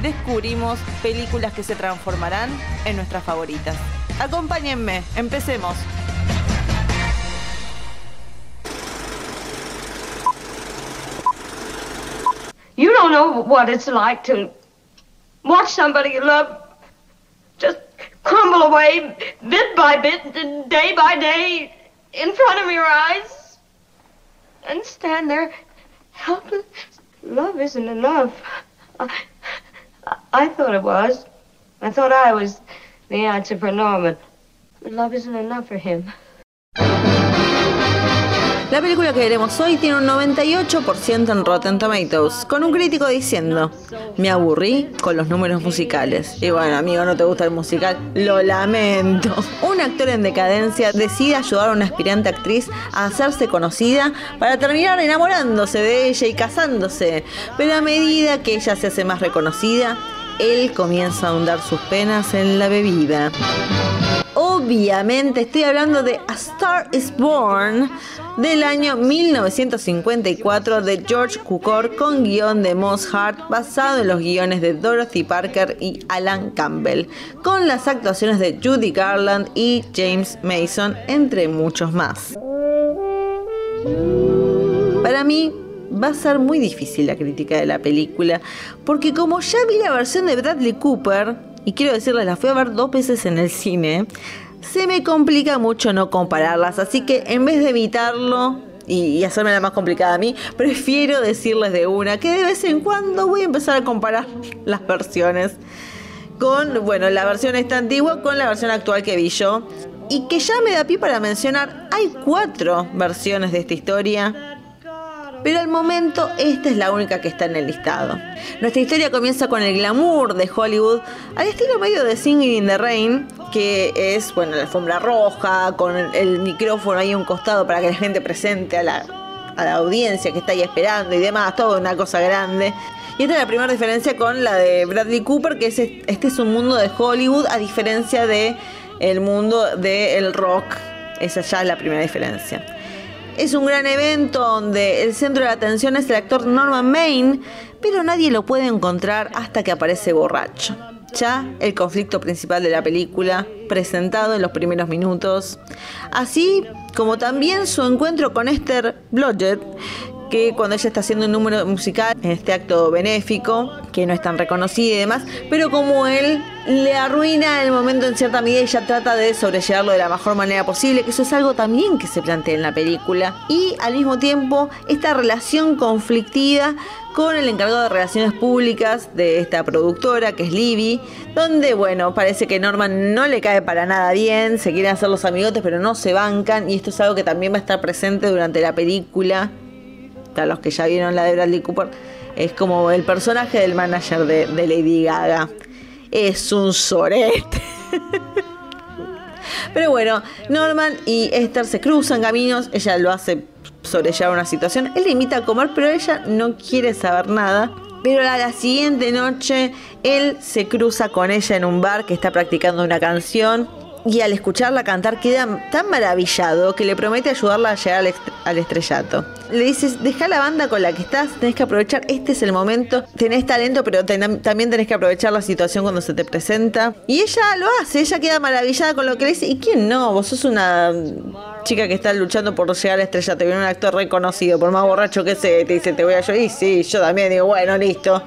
descubrimos películas que se transformarán en nuestras favoritas. Acompáñenme, empecemos. You don't know what it's like to watch somebody you love just crumble away bit by bit, day by day, in front of your eyes, and stand there helpless. Love isn't enough. I thought it was. I thought I was the answer for Norman. Love isn't enough for him. La película que veremos hoy tiene un 98% en Rotten Tomatoes, con un crítico diciendo, me aburrí con los números musicales. Y bueno, amigo, no te gusta el musical, lo lamento. Un actor en decadencia decide ayudar a una aspirante actriz a hacerse conocida para terminar enamorándose de ella y casándose. Pero a medida que ella se hace más reconocida, él comienza a ahondar sus penas en la bebida. Obviamente estoy hablando de A Star is Born del año 1954 de George Cukor con guion de Moss Hart basado en los guiones de Dorothy Parker y Alan Campbell, con las actuaciones de Judy Garland y James Mason, entre muchos más. Para mí, va a ser muy difícil la crítica de la película, porque como ya vi la versión de Bradley Cooper, y quiero decirles, la fui a ver dos veces en el cine, se me complica mucho no compararlas, así que en vez de evitarlo y, hacerme la más complicada a mí, prefiero decirles de una que de vez en cuando voy a empezar a comparar las versiones con, bueno, la versión esta antigua con la versión actual que vi yo. Y que ya me da pie para mencionar, hay cuatro versiones de esta historia pero al momento esta es la única que está en el listado. Nuestra historia comienza con el glamour de Hollywood, al estilo medio de Singing in the Rain, que es, bueno, la alfombra roja, con el, micrófono ahí a un costado para que la gente presente a la, a la audiencia que está ahí esperando y demás, todo una cosa grande. Y esta es la primera diferencia con la de Bradley Cooper, que es, este es un mundo de Hollywood a diferencia de el mundo del rock. Esa ya es la primera diferencia. Es un gran evento donde el centro de atención es el actor Norman Maine, pero nadie lo puede encontrar hasta que aparece borracho. Ya el conflicto principal de la película, presentado en los primeros minutos. Así como también su encuentro con Esther Blodgett, que cuando ella está haciendo un número musical en este acto benéfico, que no es tan reconocido y demás, pero como él le arruina el momento en cierta medida ella trata de sobrellevarlo de la mejor manera posible, que eso es algo también que se plantea en la película. Y al mismo tiempo, esta relación conflictiva con el encargado de relaciones públicas de esta productora, que es Libby, donde, bueno, parece que Norman no le cae para nada bien, se quieren hacer los amigotes, pero no se bancan, y esto es algo que también va a estar presente durante la película para los que ya vieron la de Bradley Cooper, es como el personaje del manager de, Lady Gaga. Es un sorete. Pero bueno, Norman y Esther se cruzan caminos, ella lo hace sobrellevar una situación, él le invita a comer, pero ella no quiere saber nada. Pero a la siguiente noche él se cruza con ella en un bar que está practicando una canción y al escucharla cantar queda tan maravillado que le promete ayudarla a llegar al, estrellato. Le dices, deja la banda con la que estás, tenés que aprovechar, este es el momento, tenés talento, pero también tenés que aprovechar la situación cuando se te presenta. Y ella lo hace, ella queda maravillada con lo que le dice, ¿y quién no? Vos sos una chica que está luchando por llegar al estrellato, viene un actor reconocido, por más borracho que sea, te dice, te voy a ayudar, y sí, yo también digo, bueno, listo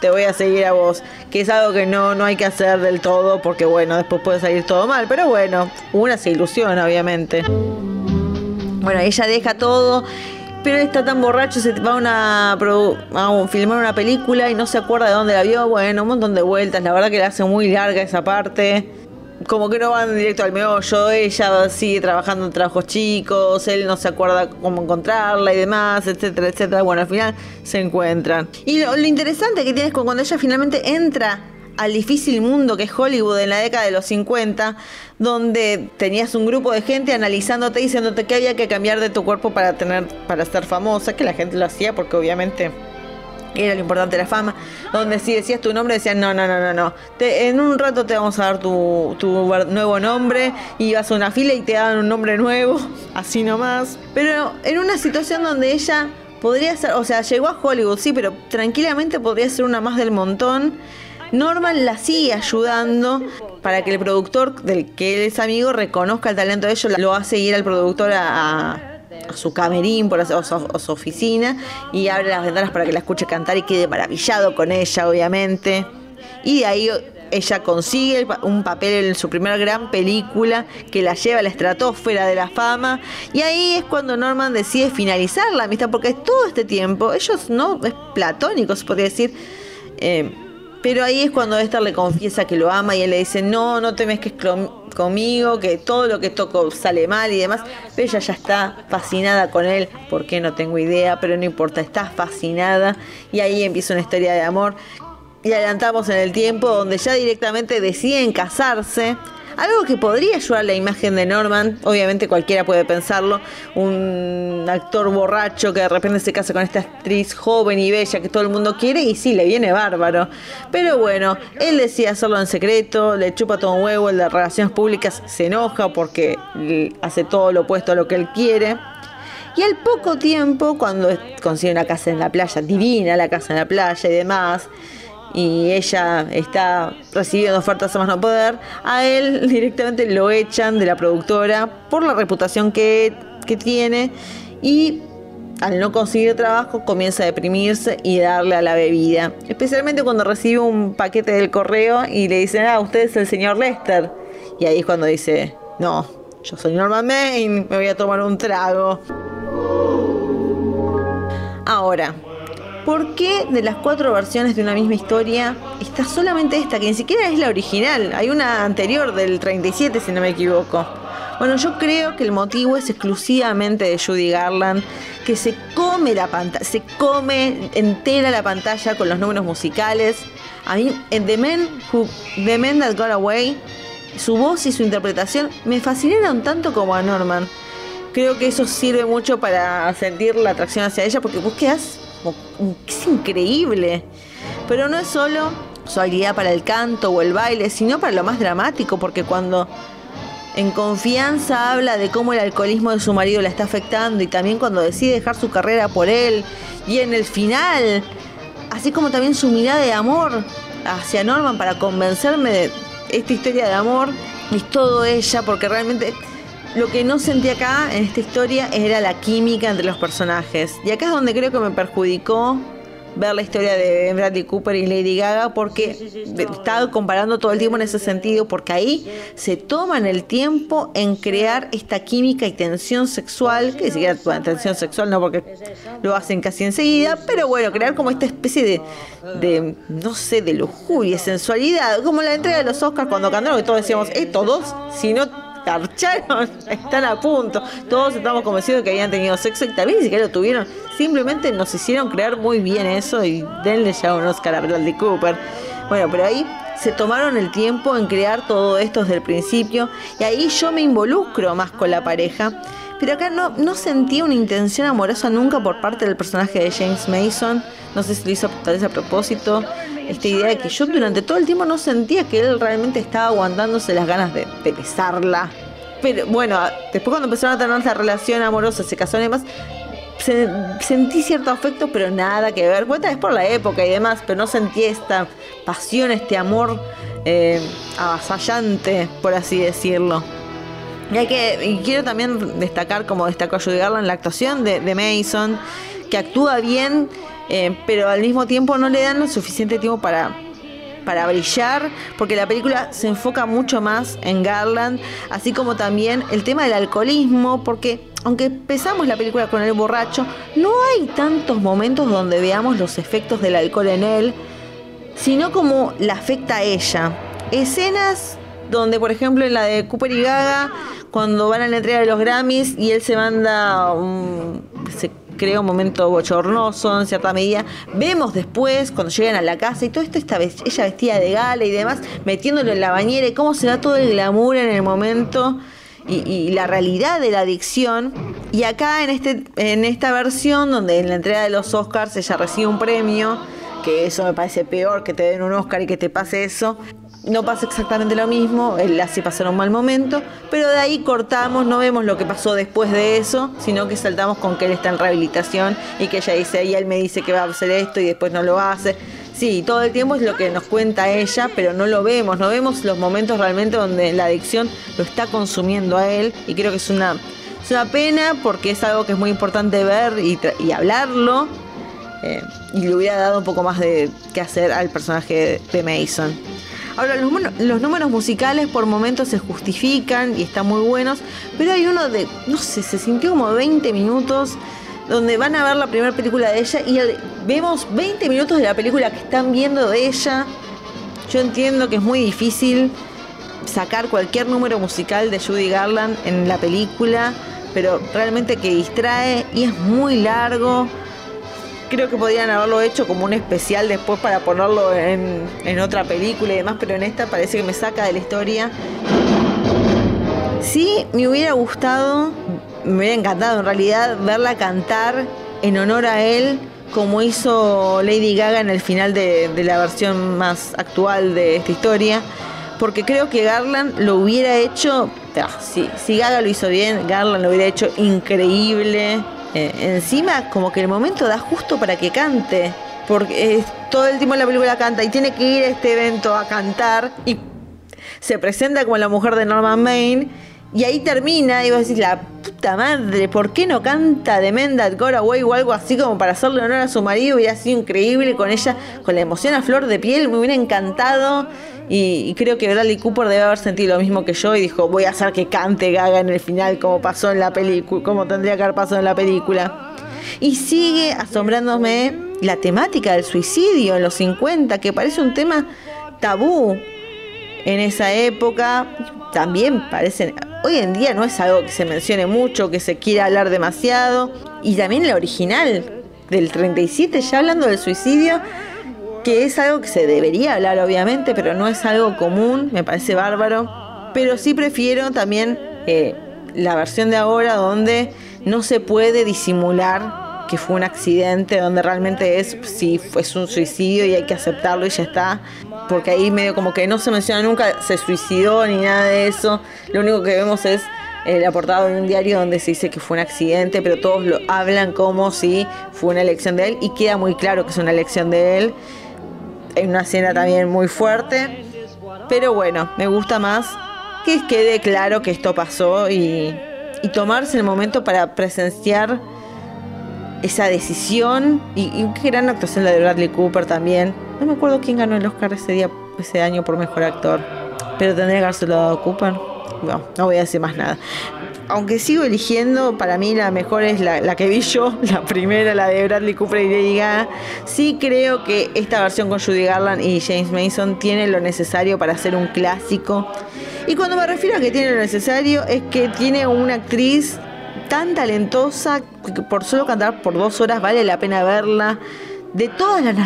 te voy a seguir a vos, que es algo que no, no hay que hacer del todo porque bueno, después puede salir todo mal, pero bueno, una se ilusiona obviamente. Bueno, ella deja todo, pero está tan borracho, se va a, una, a filmar una película y no se acuerda de dónde la vio, bueno, un montón de vueltas, la verdad que le hace muy larga esa parte como que no van directo al meollo, ella sigue trabajando en trabajos chicos, él no se acuerda cómo encontrarla y demás, etcétera, etcétera. Bueno, al final se encuentran. Y lo, interesante que tienes con cuando ella finalmente entra al difícil mundo que es Hollywood en la década de los 50, donde tenías un grupo de gente analizándote, diciéndote que había que cambiar de tu cuerpo para tener, para ser famosa, que la gente lo hacía porque obviamente era lo importante la fama, donde si decías tu nombre decían, no, no, no, no, no, en un rato te vamos a dar tu, tu nuevo nombre y vas a una fila y te dan un nombre nuevo, así nomás. Pero en una situación donde ella podría ser, o sea, llegó a Hollywood, sí, pero tranquilamente podría ser una más del montón. Norman la sigue ayudando para que el productor del que él es amigo reconozca el talento de ellos, lo hace ir al productor a su camerín por, o, su, oficina y abre las ventanas para que la escuche cantar y quede maravillado con ella, obviamente. Y de ahí ella consigue un papel en su primera gran película que la lleva a la estratosfera de la fama. Y ahí es cuando Norman decide finalizar la amistad, porque todo este tiempo, ellos no, es platónico, se podría decir. Eh, pero ahí es cuando Esther le confiesa que lo ama y él le dice, no, no te mezques conmigo, que todo lo que toco sale mal y demás. Pero ella ya está fascinada con él, porque no tengo idea, pero no importa, está fascinada. Y ahí empieza una historia de amor. Y adelantamos en el tiempo donde ya directamente deciden casarse. Algo que podría ayudar a la imagen de Norman, obviamente cualquiera puede pensarlo, un actor borracho que de repente se casa con esta actriz joven y bella que todo el mundo quiere y sí, le viene bárbaro. Pero bueno, él decide hacerlo en secreto, le chupa todo un huevo, el de relaciones públicas se enoja porque hace todo lo opuesto a lo que él quiere. Y al poco tiempo, cuando consigue una casa en la playa, divina la casa en la playa y demás, y ella está recibiendo ofertas a más no poder, a él directamente lo echan de la productora por la reputación que, que tiene y al no conseguir trabajo comienza a deprimirse y darle a la bebida. Especialmente cuando recibe un paquete del correo y le dicen, ah, usted es el señor Lester. Y ahí es cuando dice, no, yo soy Norman Maine, me voy a tomar un trago. Ahora, ¿por qué de las cuatro versiones de una misma historia está solamente esta, que ni siquiera es la original? Hay una anterior del 37, si no me equivoco. Bueno, yo creo que el motivo es exclusivamente de Judy Garland, que se come la pantalla, se come entera la pantalla con los números musicales. A mí, en The Men, Who, The Men That Got Away, su voz y su interpretación me fascinaron tanto como a Norman. Creo que eso sirve mucho para sentir la atracción hacia ella, porque vos quedás es increíble. Pero no es solo su habilidad para el canto o el baile, sino para lo más dramático, porque cuando en confianza habla de cómo el alcoholismo de su marido la está afectando y también cuando decide dejar su carrera por él y en el final, así como también su mirada de amor hacia Norman para convencerme de esta historia de amor, es todo ella, porque realmente lo que no sentí acá en esta historia era la química entre los personajes. Y acá es donde creo que me perjudicó ver la historia de Bradley Cooper y Lady Gaga porque estaba comparando todo el tiempo en ese sentido porque ahí se toman el tiempo en crear esta química y tensión sexual que ni siquiera tensión sexual no porque lo hacen casi enseguida pero bueno crear como esta especie de, de no sé de lujuria sensualidad como la entrega de los Oscars cuando cantaron que todos decíamos eh todos si no están a punto. Todos estamos convencidos de que habían tenido sexo y también ni siquiera lo tuvieron. Simplemente nos hicieron crear muy bien eso y denle ya un Oscar a Bradley Cooper. Bueno, pero ahí se tomaron el tiempo en crear todo esto desde el principio y ahí yo me involucro más con la pareja. Pero acá no, no sentí una intención amorosa nunca por parte del personaje de James Mason. No sé si lo hizo tal vez a propósito esta idea de que yo durante todo el tiempo no sentía que él realmente estaba aguantándose las ganas de, besarla. Pero bueno, después cuando empezaron a tener esa relación amorosa, se casaron y demás, sentí cierto afecto, pero nada que ver. Cuenta es por la época y demás, pero no sentí esta pasión, este amor eh, avasallante, por así decirlo. Y, hay que, y quiero también destacar, como destacó Judy Garland, la actuación de, de Mason, que actúa bien eh, pero al mismo tiempo no le dan suficiente tiempo para, para brillar, porque la película se enfoca mucho más en Garland, así como también el tema del alcoholismo, porque aunque empezamos la película con el borracho, no hay tantos momentos donde veamos los efectos del alcohol en él, sino como la afecta a ella. Escenas donde, por ejemplo, en la de Cooper y Gaga, cuando van a la entrega de los Grammys y él se manda crea un momento bochornoso en cierta medida. Vemos después, cuando llegan a la casa y todo esto, esta ella vestida de gala y demás, metiéndolo en la bañera y cómo se da todo el glamour en el momento. Y, la realidad de la adicción. Y acá en, este, en esta versión, donde en la entrega de los Oscars ella recibe un premio, que eso me parece peor que te den un Oscar y que te pase eso, no pasa exactamente lo mismo, él así pasó un mal momento, pero de ahí cortamos, no vemos lo que pasó después de eso, sino que saltamos con que él está en rehabilitación y que ella dice, y él me dice que va a hacer esto y después no lo hace. Sí, todo el tiempo es lo que nos cuenta ella, pero no lo vemos, no vemos los momentos realmente donde la adicción lo está consumiendo a él y creo que es una, es una pena porque es algo que es muy importante ver y, hablarlo. Eh, y le hubiera dado un poco más de qué hacer al personaje de Mason. Ahora, los, números musicales por momentos se justifican y están muy buenos, pero hay uno de, no sé, se sintió como 20 minutos donde van a ver la primera película de ella y vemos 20 minutos de la película que están viendo de ella. Yo entiendo que es muy difícil sacar cualquier número musical de Judy Garland en la película, pero realmente que distrae y es muy largo creo que podrían haberlo hecho como un especial después para ponerlo en, otra película y demás, pero en esta parece que me saca de la historia. Sí, me hubiera gustado, me hubiera encantado en realidad verla cantar en honor a él, como hizo Lady Gaga en el final de, la versión más actual de esta historia, porque creo que Garland lo hubiera hecho, si, si Gaga lo hizo bien, Garland lo hubiera hecho increíble eh, encima como que el momento da justo para que cante, porque todo el tiempo la película canta y tiene que ir a este evento a cantar y se presenta como la mujer de Norman Maine y ahí termina y vos decís, la puta madre, ¿por qué no canta The Men That Got o algo así como para hacerle honor a su marido? Hubiera sido increíble con ella, con la emoción a flor de piel, me hubiera encantado. Y, creo que Bradley Cooper debe haber sentido lo mismo que yo y dijo, voy a hacer que cante Gaga en el final como pasó en la película, como tendría que haber pasado en la película. Y sigue asombrándome la temática del suicidio en los 50, que parece un tema tabú en esa época. También parece, hoy en día no es algo que se mencione mucho, que se quiera hablar demasiado. Y también la original del 37, ya hablando del suicidio, que es algo que se debería hablar obviamente, pero no es algo común, me parece bárbaro. Pero sí prefiero también eh, la versión de ahora donde no se puede disimular que fue un accidente, donde realmente es si fue un suicidio y hay que aceptarlo y ya está. Porque ahí medio como que no se menciona nunca, se suicidó ni nada de eso. Lo único que vemos es el la portada de un diario donde se dice que fue un accidente, pero todos lo hablan como si fue una elección de él y queda muy claro que es una elección de él. Hay una escena también muy fuerte. Pero bueno, me gusta más que quede claro que esto pasó y, tomarse el momento para presenciar esa decisión. Y, qué gran actuación la de Bradley Cooper también. No me acuerdo quién ganó el Oscar ese día, ese año por mejor actor. Pero tendría que haberse dado Cooper. No, no voy a decir más nada aunque sigo eligiendo, para mí la mejor es la, que vi yo, la primera, la de Bradley Cooper y Lady Gaga. Sí creo que esta versión con Judy Garland y James Mason tiene lo necesario para hacer un clásico. Y cuando me refiero a que tiene lo necesario, es que tiene una actriz tan talentosa que por solo cantar por dos horas vale la pena verla. De todas las,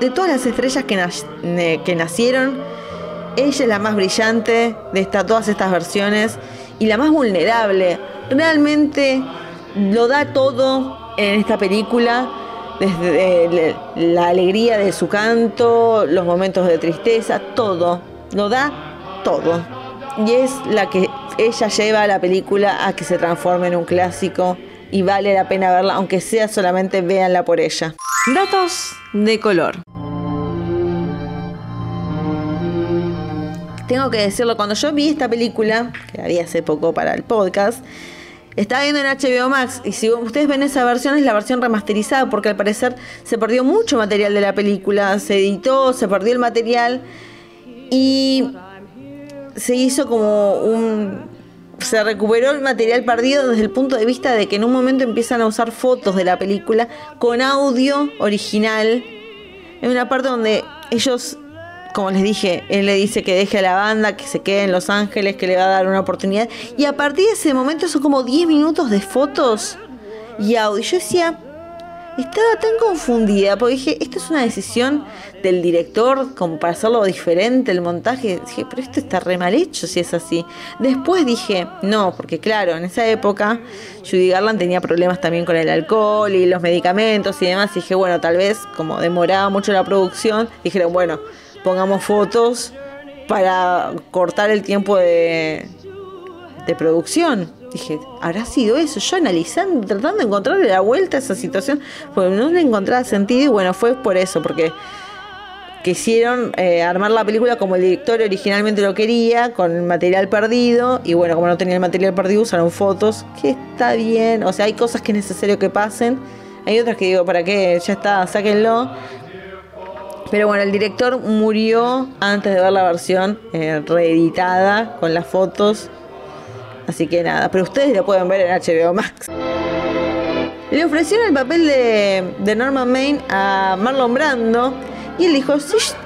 de todas las estrellas que, que nacieron, ella es la más brillante de todas estas versiones y la más vulnerable. Realmente lo da todo en esta película, desde la alegría de su canto, los momentos de tristeza, todo, lo da todo. Y es la que ella lleva a la película a que se transforme en un clásico y vale la pena verla, aunque sea solamente véanla por ella. Datos de color. tengo que decirlo, cuando yo vi esta película, que la vi hace poco para el podcast, estaba viendo en HBO Max y si ustedes ven esa versión es la versión remasterizada porque al parecer se perdió mucho material de la película, se editó, se perdió el material y se hizo como un... Se recuperó el material perdido desde el punto de vista de que en un momento empiezan a usar fotos de la película con audio original. En una parte donde ellos como les dije, él le dice que deje a la banda, que se quede en Los Ángeles, que le va a dar una oportunidad. Y a partir de ese momento son como 10 minutos de fotos y audio. Yo decía, estaba tan confundida porque dije, esto es una decisión del director como para hacerlo diferente el montaje. Dije, pero esto está re mal hecho si es así. Después dije, no, porque claro, en esa época Judy Garland tenía problemas también con el alcohol y los medicamentos y demás. Y dije, bueno, tal vez como demoraba mucho la producción, dijeron, bueno, pongamos fotos para cortar el tiempo de, de producción. Dije, ¿habrá sido eso? Yo analizando, tratando de encontrarle la vuelta a esa situación, porque no le encontraba sentido y bueno, fue por eso, porque quisieron eh, armar la película como el director originalmente lo quería, con material perdido, y bueno, como no tenía el material perdido, usaron fotos, que está bien, o sea, hay cosas que es necesario que pasen, hay otras que digo, ¿para qué? Ya está, sáquenlo. Pero bueno, el director murió antes de ver la versión eh, reeditada con las fotos Así que nada, pero ustedes lo pueden ver en HBO Max. Le ofrecieron el papel de, Norman Maine a Marlon Brando. Y él dijo,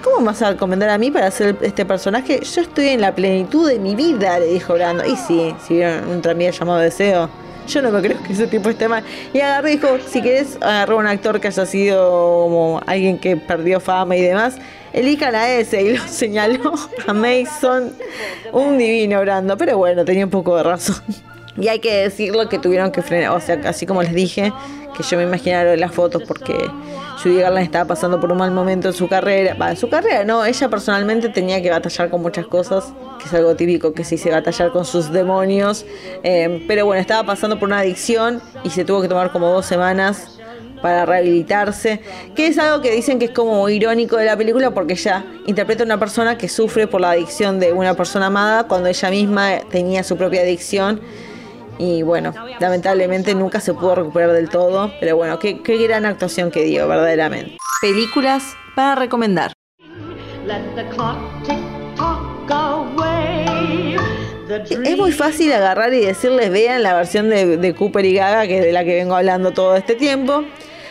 ¿cómo vas a recomendar a mí para hacer este personaje? Yo estoy en la plenitud de mi vida, le dijo Brando. Y sí, si vieron un tranvía llamado Deseo, yo no me creo que ese tipo esté mal. Y agarró y dijo, si querés agarrar un actor que haya sido como alguien que perdió fama y demás, elijan a ese. Y lo señaló a Mason, un divino Brando. Pero bueno, tenía un poco de razón. Y hay que decirlo que tuvieron que frenar, o sea, así como les dije, que yo me imaginaron las fotos porque Judy Garland estaba pasando por un mal momento en su carrera. Va, en su carrera no, ella personalmente tenía que batallar con muchas cosas, que es algo típico que se dice batallar con sus demonios. Eh, pero bueno, estaba pasando por una adicción y se tuvo que tomar como dos semanas para rehabilitarse, que es algo que dicen que es como irónico de la película porque ella interpreta a una persona que sufre por la adicción de una persona amada cuando ella misma tenía su propia adicción y bueno, lamentablemente nunca se pudo recuperar del todo, pero bueno, qué, gran actuación que dio, verdaderamente. Películas para recomendar. Es muy fácil agarrar y decirles vean la versión de, de, Cooper y Gaga, que es de la que vengo hablando todo este tiempo.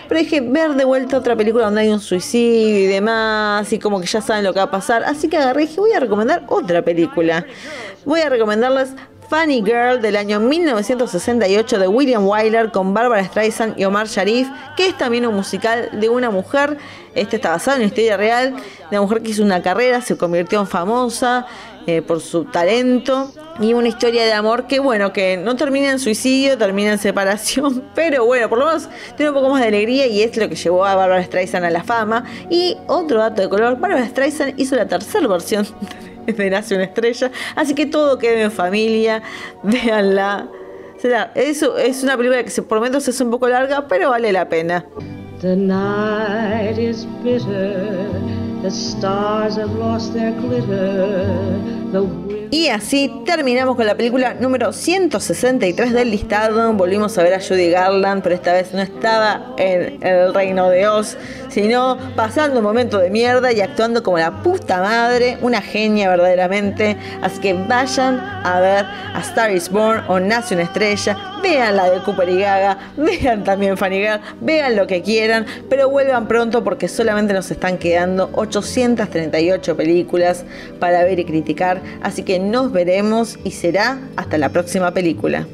Pero que ver de vuelta otra película donde hay un suicidio y demás, y como que ya saben lo que va a pasar. Así que agarré y dije, voy a recomendar otra película. Voy a recomendarles Funny Girl del año 1968 de William Wyler con Barbara Streisand y Omar Sharif, que es también un musical de una mujer. Este está basado en una historia real de una mujer que hizo una carrera, se convirtió en famosa eh, por su talento y una historia de amor que, bueno, que no termina en suicidio, termina en separación, pero bueno, por lo menos tiene un poco más de alegría y es lo que llevó a Barbara Streisand a la fama. Y otro dato de color: Barbara Streisand hizo la tercera versión de Nace una estrella. Así que todo quede en familia, véanla. Será, eso es una película que por momentos es un poco larga, pero vale la pena. The night is bitter, the stars have lost their glitter, the y así terminamos con la película número 163 del listado. Volvimos a ver a Judy Garland, pero esta vez no estaba en el reino de Oz, sino pasando un momento de mierda y actuando como la puta madre, una genia verdaderamente. Así que vayan a ver a Star is Born o Nace una estrella, vean la de Cooper y Gaga, vean también Fanny Girl, vean lo que quieran, pero vuelvan pronto porque solamente nos están quedando 838 películas para ver y criticar. Así nos veremos y será hasta la próxima película.